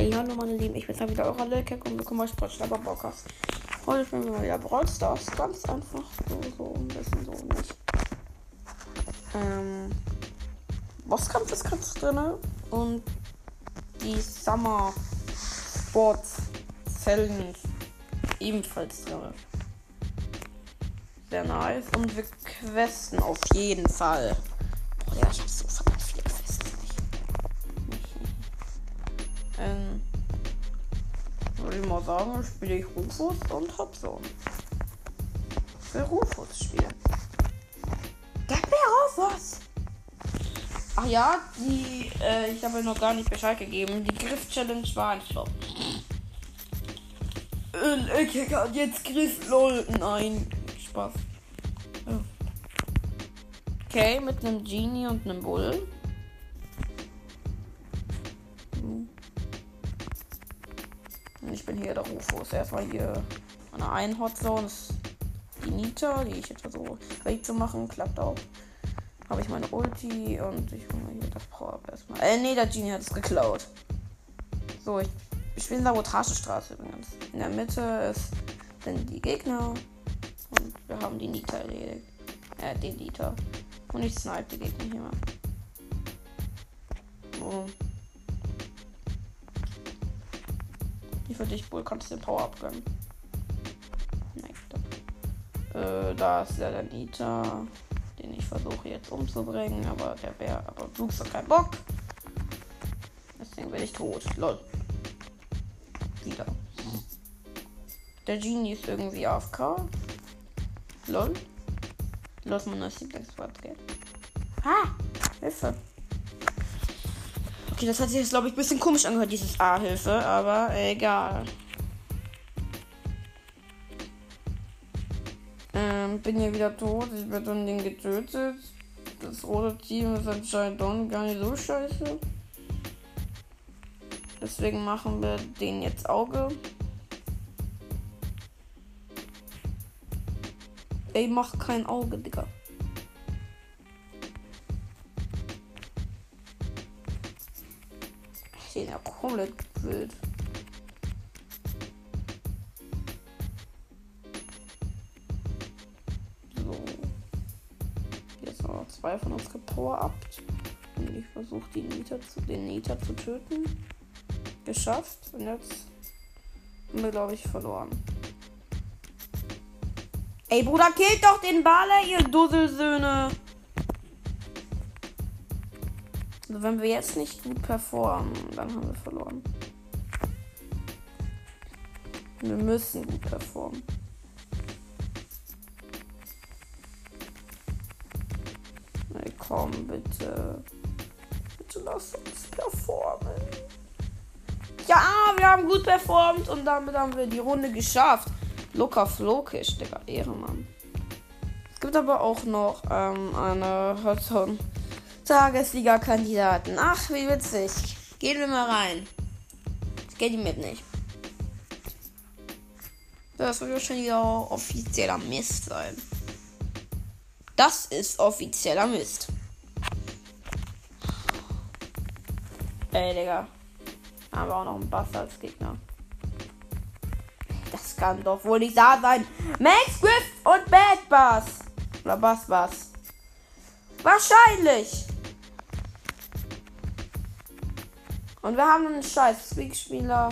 Hi, hallo meine Lieben, ich bin dann wieder eurer Lilkek und willkommen bei Sportschreiber Podcast. Heute spielen wir mal wieder Brawl Stars. Ganz einfach, so, so ein bisschen so nicht. Ähm, Bosskampf ist gerade drin und die Summer Sports Zellen ebenfalls drin. Sehr nice und wir questen auf jeden Fall. Boah, ja, ich würde ich mal sagen, spiele ich Rufus und Hobson. Ich will Rufus spielen. Gib mir Rufus! Ach ja, die, äh, ich habe noch gar nicht Bescheid gegeben. Die Griff-Challenge war ein Flop. Äh, ich hat jetzt Griff, lol. Nein, Spaß. Oh. Okay, mit einem Genie und einem Bull. Hier der Rufus. Erstmal hier an der einen Hotzone ist die Nita, die ich jetzt versuche wegzumachen. Klappt auch. Habe ich meine Ulti und ich hole hier das Power-Up erstmal. Äh, nee, der Genie hat es geklaut. So, ich, ich bin in Sabotagestraße übrigens. In der Mitte ist dann die Gegner. Und wir haben die Nita erledigt. Äh, den Nita. Und ich snipe die Gegner hier mal. So. Dich wohl kannst du den Power abgönnen. Nein, äh, da ist der Nita, den ich versuche jetzt umzubringen, aber der wäre, aber du hast keinen Bock. Deswegen bin ich tot. Lol. Wieder. Der Genie ist irgendwie AFK. Lol. Los, man das Lieblingswort geht. Ah! Hilfe! Okay, das hat sich jetzt, glaube ich, ein bisschen komisch angehört, dieses A-Hilfe, aber egal. Ähm, bin hier wieder tot. Ich werde von denen getötet. Das rote Team ist anscheinend doch gar nicht so scheiße. Deswegen machen wir den jetzt Auge. Ey, mach kein Auge, Digga. Komplett wild. So. Jetzt haben noch zwei von uns gepower-upt. Und ich versuche die Nita den Nita zu töten. Geschafft. Und jetzt haben wir, glaube ich, verloren. Ey, Bruder, killt doch den Baller, ihr Dusselsöhne. Wenn wir jetzt nicht gut performen, dann haben wir verloren. Wir müssen gut performen. Ey, komm, bitte. Bitte lass uns performen. Ja, wir haben gut performt und damit haben wir die Runde geschafft. Locker flokisch, Digga. Ehrenmann. Es gibt aber auch noch ähm, eine Hotzone. Tagesliga-Kandidaten. Ach, wie witzig. Gehen wir mal rein. Ich gehe die mit nicht. Das wird schon wieder offizieller Mist sein. Das ist offizieller Mist. Ey, Digga. Haben wir auch noch einen Bass als Gegner. Das kann doch wohl nicht da sein. Max Griff und Bad Bass. Oder Bass Bass. Wahrscheinlich. Und wir haben einen scheiß Squeak-Spieler.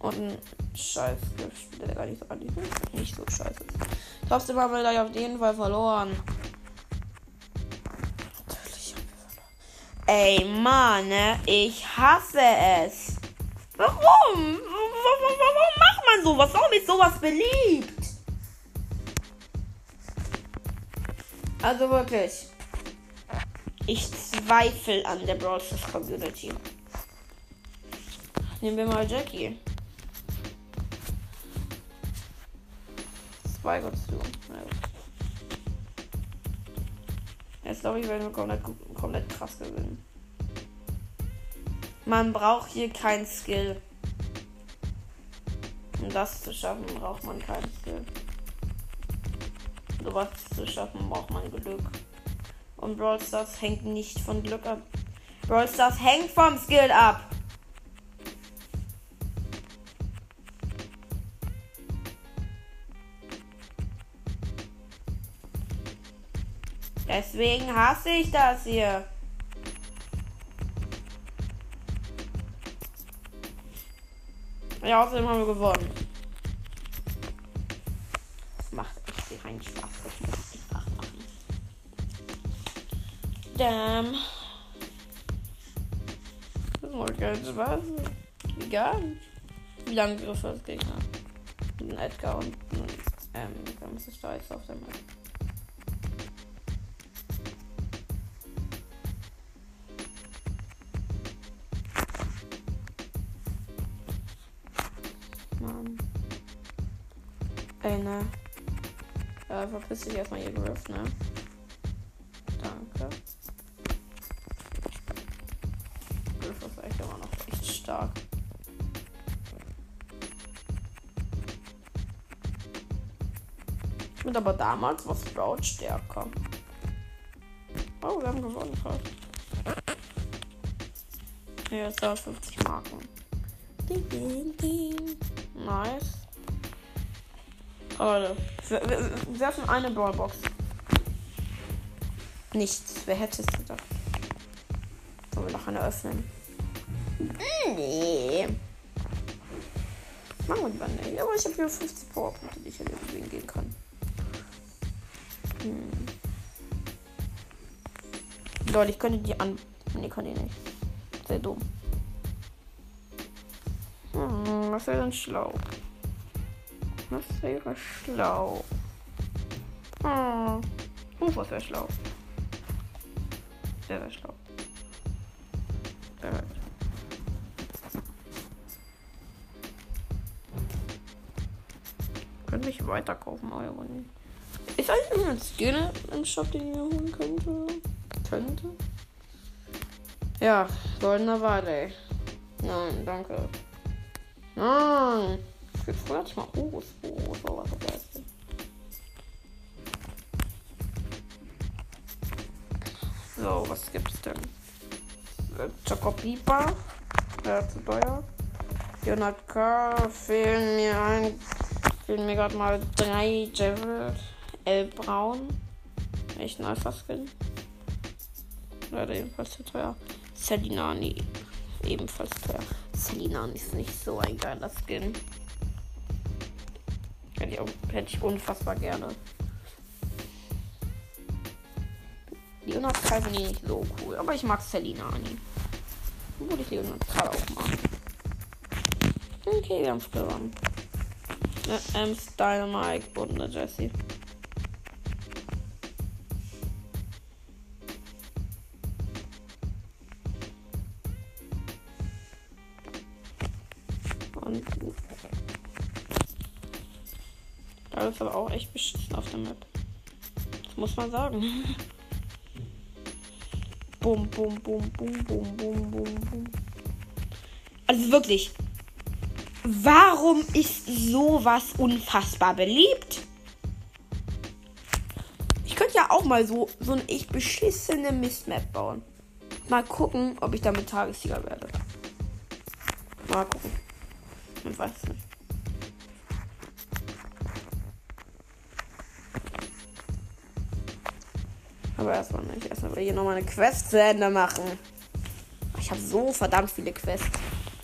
Und einen scheiß Spieler, der gar nicht so, nicht, nicht so scheiße. Trotzdem haben wir gleich auf jeden Fall verloren. Natürlich haben wir verloren. Ey, Mann, ne? ich hasse es. Warum? Warum, warum macht man sowas? Warum ist sowas beliebt? Also wirklich. Ich zweifle an der Brawl Stars Community. Nehmen wir mal Jackie. Zwei Gott zu. Jetzt glaube ich, werden wir komplett, komplett krass gewinnen. Man braucht hier kein Skill. Um das zu schaffen, braucht man kein Skill. Um sowas zu schaffen, braucht man Glück. Und Brawl Stars hängt nicht von Glück ab. Brawl Stars hängt vom Skill ab. Deswegen hasse ich das hier. Ja, außerdem haben wir gewonnen. Das macht echt keinen Spaß. Damn. Das macht keinen Spaß. Egal. Wie lange Griffe als Gegner? Ein Edgar und ähm, dann muss ich da jetzt auf der Map. Mann. Ey, ne. Äh, verpiss dich erstmal ihr Griff, ne? Bin aber damals was Sprout stärker. Oh, wir haben gewonnen fast. Ja, jetzt 50 Marken. Ding, ding, ding. Nice. Leute, wir, wir, werfen eine Brawlbox. Nichts. Wer hätte es gedacht? Wollen wir noch eine öffnen? Nee. Machen wir lieber nicht. Aber ich habe hier 50 Powerpunkte, die ich hier gehen kann. Hm. Leute, ich könnte die an. Nee, kann ich nicht. Sehr dumm. Hm, was wäre denn schlau? Was wäre schlau? Hm. Uh, was wäre schlau? Sehr, sehr schlau. Sehr Könnte ich weiterkaufen, aber nicht. Ist eigentlich irgendein Skin im Shop, den ich mir holen könnte? Könnte? Ja, goldener Wale. Nein, danke. Nein. Jetzt früher hatte ich mal Urus. Urus war was vergessen. So, was gibt's denn? Äh, Chocopipa. Ja, zu teuer. 400k. Fehlen mir ein. Fehlen mir gerade mal drei Javelin. L Braun. Echt ein Alpha-Skin. Leider ebenfalls zu teuer. Celinani. Ebenfalls teuer. Celinani ist nicht so ein geiler Skin. Hätte ich, auch, hätte ich unfassbar gerne. Leonard Kai finde ich nicht so cool, aber ich mag Celinani. Obwohl ich Leonard Kai auch mag. Okay, wir haben es gewonnen. Style Mike und Jesse. Und ist aber auch echt beschissen auf der Map. Das muss man sagen. bum, bum, bum, bum, bum, bum, bum, bum. Also wirklich. Warum ist sowas unfassbar beliebt? Ich könnte ja auch mal so, so eine echt beschissene Mistmap bauen. Mal gucken, ob ich damit Tagessieger werde. Mal gucken. Ich weiß nicht. Aber erstmal nicht. Erstmal hier nochmal eine Quest zu Ende machen. Ich habe so verdammt viele Quests.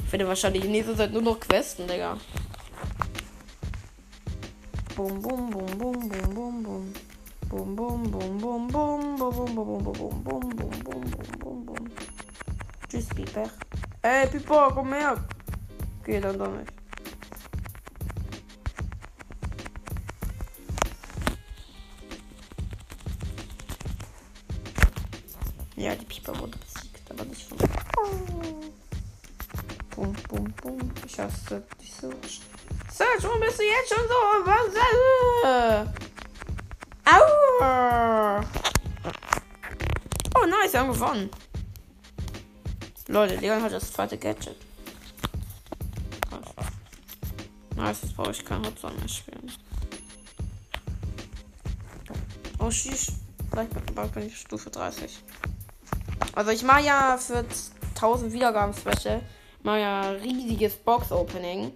Ich werde wahrscheinlich in nächster Zeit nur noch Questen, Digga. Bum, bum, bum, bum, bum, bum, bum. Bum, bum, bum, bum, bum, bum, bum, bum, bum, bum, bum, bum, bum, bum, bum, bum. Tschüss, Piper. Ey, Piper, komm her. Okay, dann doch nicht. Bum, bum, bum. Ich hasse dich so. Search, warum bist du jetzt schon so? Was? Au! Oh, nice, wir haben gewonnen. Leute, Leon hat das zweite Gadget. Nice, jetzt brauche ich kein Hotzone mehr spielen. Oh, schieß. Vielleicht bin ich Stufe 30. Also ich mache ja für 1000 Wiedergaben Special mal riesiges Box Opening.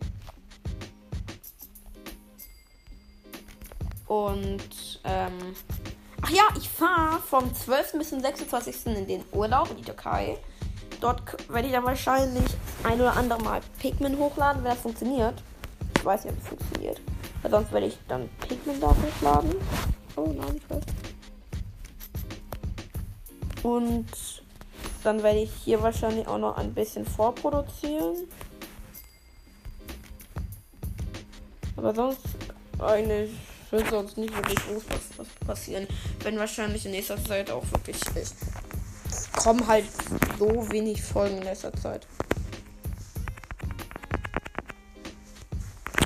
Und ähm, ach ja, ich fahre vom 12. bis zum 26. in den Urlaub in die Türkei. Dort werde ich dann wahrscheinlich ein oder andere Mal Pikmin hochladen, wenn das funktioniert. Ich weiß nicht, ob es funktioniert. Weil sonst werde ich dann Pikmin da hochladen. Oh nein, ich weiß. Und dann werde ich hier wahrscheinlich auch noch ein bisschen vorproduzieren. Aber sonst eigentlich wird sonst nicht wirklich groß was, was passieren. Wenn wahrscheinlich in nächster Zeit auch wirklich ist. kommen halt so wenig Folgen in letzter Zeit.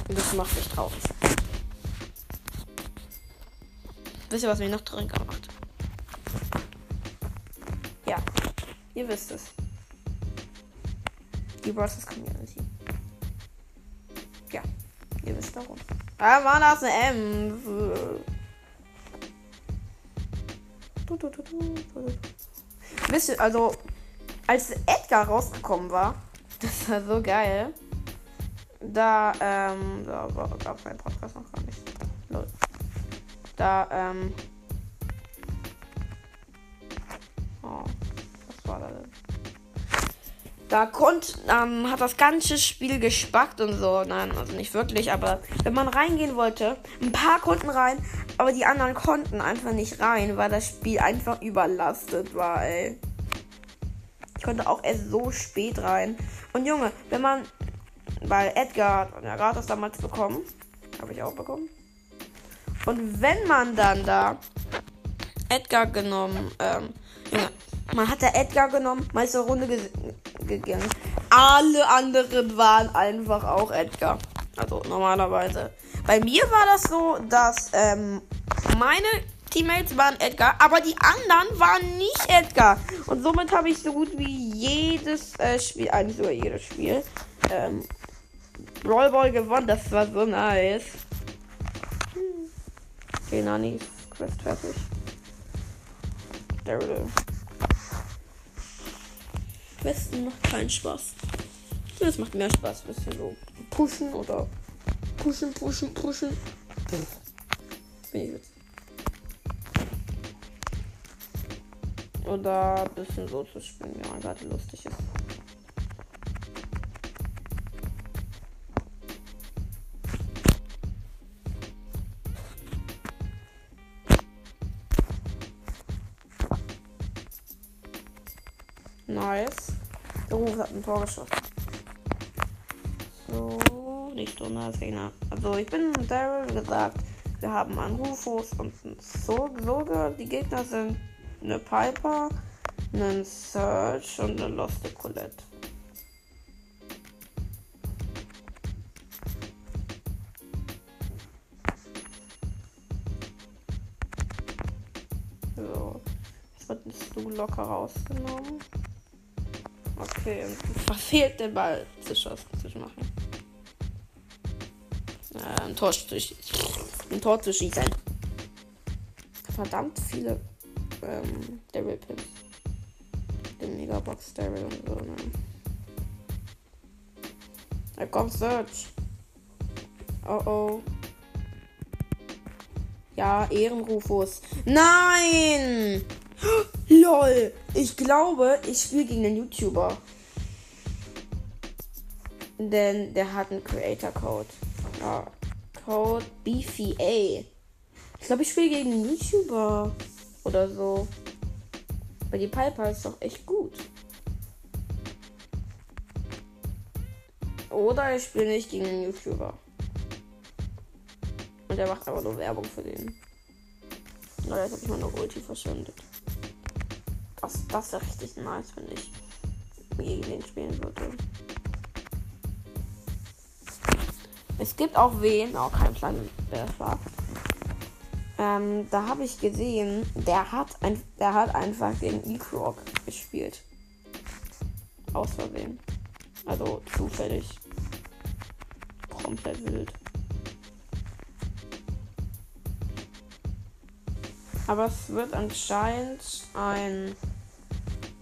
Und das macht mich traurig. Wisst ihr, was mich noch trauriger macht? Ihr wisst es. Die Bros. Community. Ja, ihr wisst warum. Ah, war das eine M? Wisst ihr, also, als Edgar rausgekommen war, das war so geil. Da, ähm, da gab es meinen Podcast noch gar nicht. Da, ähm. Da konnte, ähm, hat das ganze Spiel gespackt und so. Nein, also nicht wirklich, aber wenn man reingehen wollte, ein paar konnten rein, aber die anderen konnten einfach nicht rein, weil das Spiel einfach überlastet war, ey. Ich konnte auch erst so spät rein. Und Junge, wenn man, weil Edgar hat ja gratis damals bekommen, habe ich auch bekommen. Und wenn man dann da Edgar genommen, ähm, Junge, man hat da Edgar genommen, eine Runde ge gegangen. Alle anderen waren einfach auch Edgar. Also normalerweise. Bei mir war das so, dass ähm, meine Teammates waren Edgar, aber die anderen waren nicht Edgar. Und somit habe ich so gut wie jedes äh, Spiel, eigentlich sogar jedes Spiel, ähm, Brawl Ball gewonnen. Das war so nice. Hm. Okay, Nani, Quest fertig. Daryl. Questen macht keinen Spaß. Das macht mehr Spaß, ein bisschen so pushen oder pushen, pushen, pushen. Bin ich. Oder ein bisschen so zu spielen, man gerade lustig ist. Nice. Der Ruf hat ein Tor geschossen. So, nicht so nice Gegner. Also ich bin Daryl gesagt, wir haben einen Rufus und einen Soge. Die Gegner sind eine Piper, einen Search und eine Lost Colette. So, jetzt wird ein Stu locker rausgenommen. Okay, verfehlt den Ball zu, schossen, zu machen. Äh, ein Tor zu, ein Tor zu schießen. Verdammt viele ähm, Daryl Pins. Den Megabox Daryl und so, ne? Da kommt Search. Oh oh. Ja, Ehrenrufus. Nein! LOL! Ich glaube, ich spiele gegen einen YouTuber. Denn der hat einen Creator Code. Ja. Code BFA. Ich glaube, ich spiele gegen einen YouTuber. Oder so. Weil die Piper ist doch echt gut. Oder ich spiele nicht gegen einen YouTuber. Und der macht aber nur Werbung für den. Na, jetzt habe ich meine Ulti verschwendet. Das, das wäre richtig nice, wenn ich gegen den spielen würde. Es gibt auch wen, auch kein Plan, wer das war. Ähm, da habe ich gesehen, der hat, ein, der hat einfach gegen E-Croc gespielt. Aus Versehen. Also zufällig. Komplett wild. Aber es wird anscheinend ein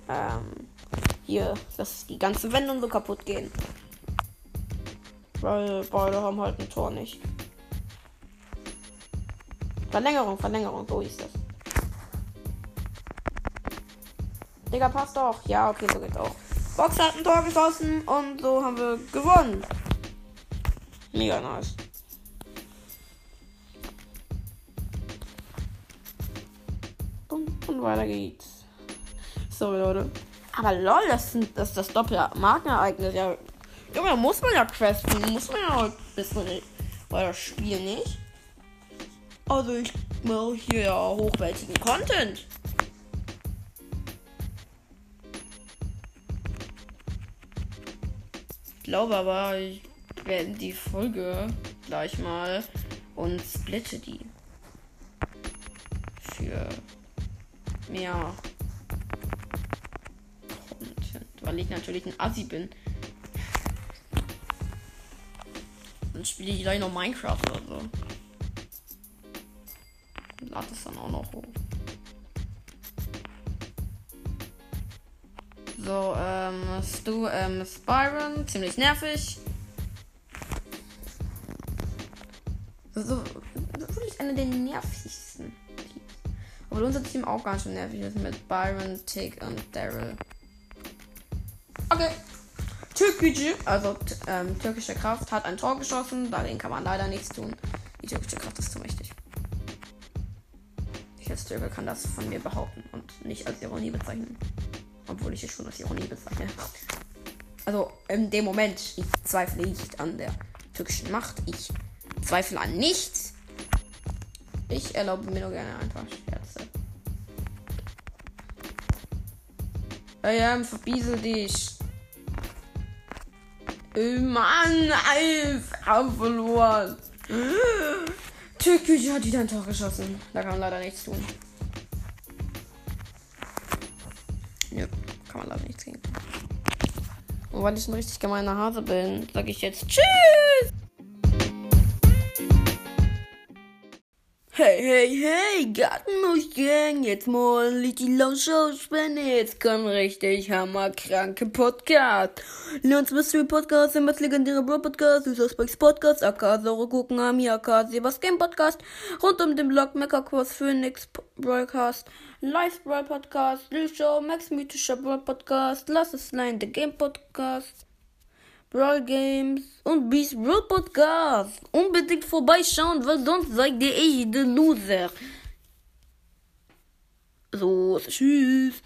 ähm, hier, dass die ganze Wände so kaputt gehen. Weil beide haben halt ein Tor nicht. Verlängerung, Verlängerung, so ist das. Digga, passt doch. Ja, okay, so geht's auch. Box hat ein Tor geschossen und so haben wir gewonnen. Mega nice. Und weiter geht's. Sorry, Leute. Aber lol, das, sind, das ist das Doppel-Markenereignis. Ja, Junge, da muss man ja questen. Muss man ja ein bisschen. Weil das Spiel nicht. Also, ich mache hier ja hochwertigen Content. Ich glaube aber, ich werde die Folge gleich mal und splitte die. Für mehr Weil ich natürlich ein Assi bin. Dann spiele ich gleich noch Minecraft oder so. Lade es dann auch noch hoch. So, ähm, Stu, ähm, Spyron, ziemlich nervig. So, wirklich einer der nervigsten. Obwohl unser Team auch ganz schön nervig ist mit Byron, Tick und Daryl. Okay. Türkgücü, also ähm, türkische Kraft, hat ein Tor geschossen. Dagegen kann man leider nichts tun. Die türkische Kraft ist zu mächtig. Ich als Türke kann das von mir behaupten und nicht als Ironie bezeichnen. Obwohl ich es schon als Ironie bezeichne. Also in dem Moment, ich zweifle nicht an der türkischen Macht. Ich zweifle an nichts. Ich erlaube mir nur gerne einfach Scherze. Ja, verbiesel dich. Mann, Alter, verloren. Türkgücü hat wieder ein Tor geschossen. Da kann man leider nichts tun. Ja, kann man leider nichts gegen. Und weil ich ein richtig gemeiner Hase bin, sage ich jetzt Tschüss. Hey, hey, hey, Gartenmuscheln, jetzt mal die Launch-Spende, jetzt kommt richtig hammerkranke Podcast. Leons Mystery Podcast, der legendäre Bro Podcast, Spikes Podcast, AK Saure Gucken, Ami, AK Sebas Game Podcast, rund um den Blog Mecha Cross Phoenix Broadcast, Live Brawl Podcast, Lil Show, Max Mythischer Brawl Podcast, Lass es Line, The Game Podcast. Brawl Games und Beast Brawl Podcast. Unbedingt vorbeischauen, weil sonst seid ihr der Loser. So, tschüss.